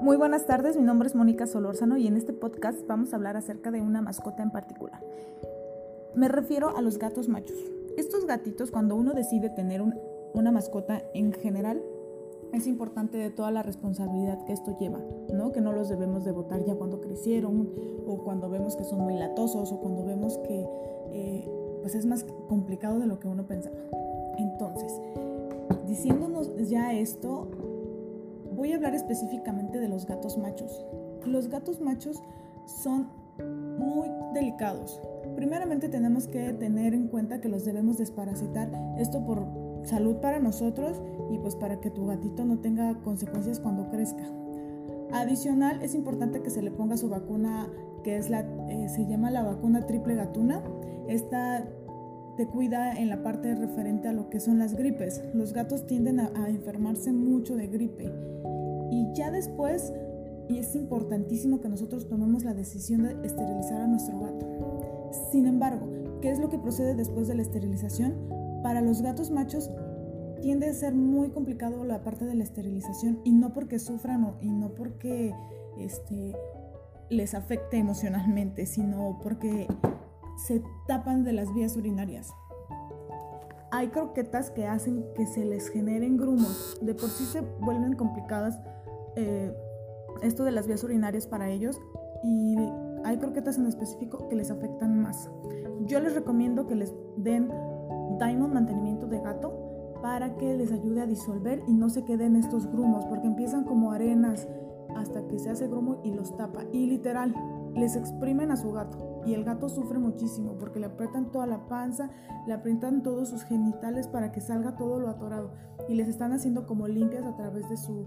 Muy buenas tardes, mi nombre es Mónica Solórzano y en este podcast vamos a hablar acerca de una mascota en particular. Me refiero a los gatos machos. Estos gatitos, cuando uno decide tener una mascota en general, es importante de toda la responsabilidad que esto lleva, ¿no? Que no los debemos de botar ya cuando crecieron o cuando vemos que son muy latosos o cuando vemos que eh, pues es más complicado de lo que uno pensaba. Entonces, diciéndonos ya esto, voy a hablar específicamente de los gatos machos. Los gatos machos son muy delicados. Primeramente tenemos que tener en cuenta que los debemos desparasitar, esto por salud para nosotros y pues para que tu gatito no tenga consecuencias cuando crezca. Adicional, es importante que se le ponga su vacuna que es la, eh, se llama la vacuna triple gatuna. Esta te cuida en la parte referente a lo que son las gripes. Los gatos tienden a, a enfermarse mucho de gripe. Y ya después, y es importantísimo que nosotros tomemos la decisión de esterilizar a nuestro gato. Sin embargo, ¿qué es lo que procede después de la esterilización? Para los gatos machos tiende a ser muy complicado la parte de la esterilización y no porque sufran y no porque este, les afecte emocionalmente, sino porque se tapan de las vías urinarias. Hay croquetas que hacen que se les generen grumos. De por sí se vuelven complicadas eh, esto de las vías urinarias para ellos y hay croquetas en específico que les afectan más. Yo les recomiendo que les den Diamond mantenimiento de gato para que les ayude a disolver y no se queden estos grumos, porque empiezan como arenas hasta que se hace grumo y los tapa. Y literal, les exprimen a su gato y el gato sufre muchísimo porque le aprietan toda la panza, le aprietan todos sus genitales para que salga todo lo atorado y les están haciendo como limpias a través de su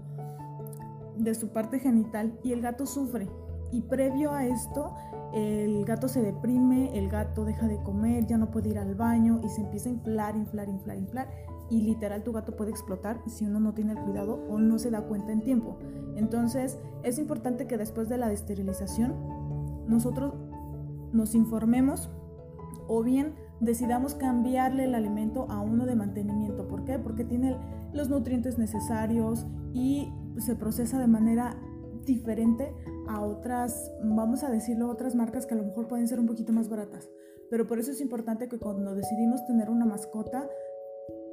de su parte genital y el gato sufre. Y previo a esto, el gato se deprime, el gato deja de comer, ya no puede ir al baño y se empieza a inflar, inflar, inflar, inflar. Y literal tu gato puede explotar si uno no tiene el cuidado o no se da cuenta en tiempo. Entonces es importante que después de la esterilización nosotros nos informemos o bien decidamos cambiarle el alimento a uno de mantenimiento. ¿Por qué? Porque tiene los nutrientes necesarios y se procesa de manera diferente a otras, vamos a decirlo, otras marcas que a lo mejor pueden ser un poquito más baratas. Pero por eso es importante que cuando decidimos tener una mascota,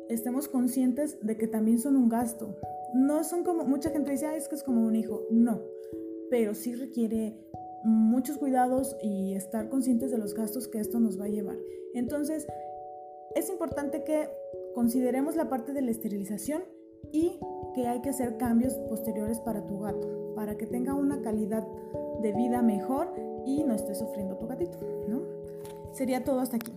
estemos conscientes de que también son un gasto. No son como, mucha gente dice, es que es como un hijo. No, pero sí requiere muchos cuidados y estar conscientes de los gastos que esto nos va a llevar. Entonces, es importante que consideremos la parte de la esterilización y que hay que hacer cambios posteriores para tu gato, para que tenga una calidad de vida mejor y no esté sufriendo tu gatito, ¿no? Sería todo hasta aquí.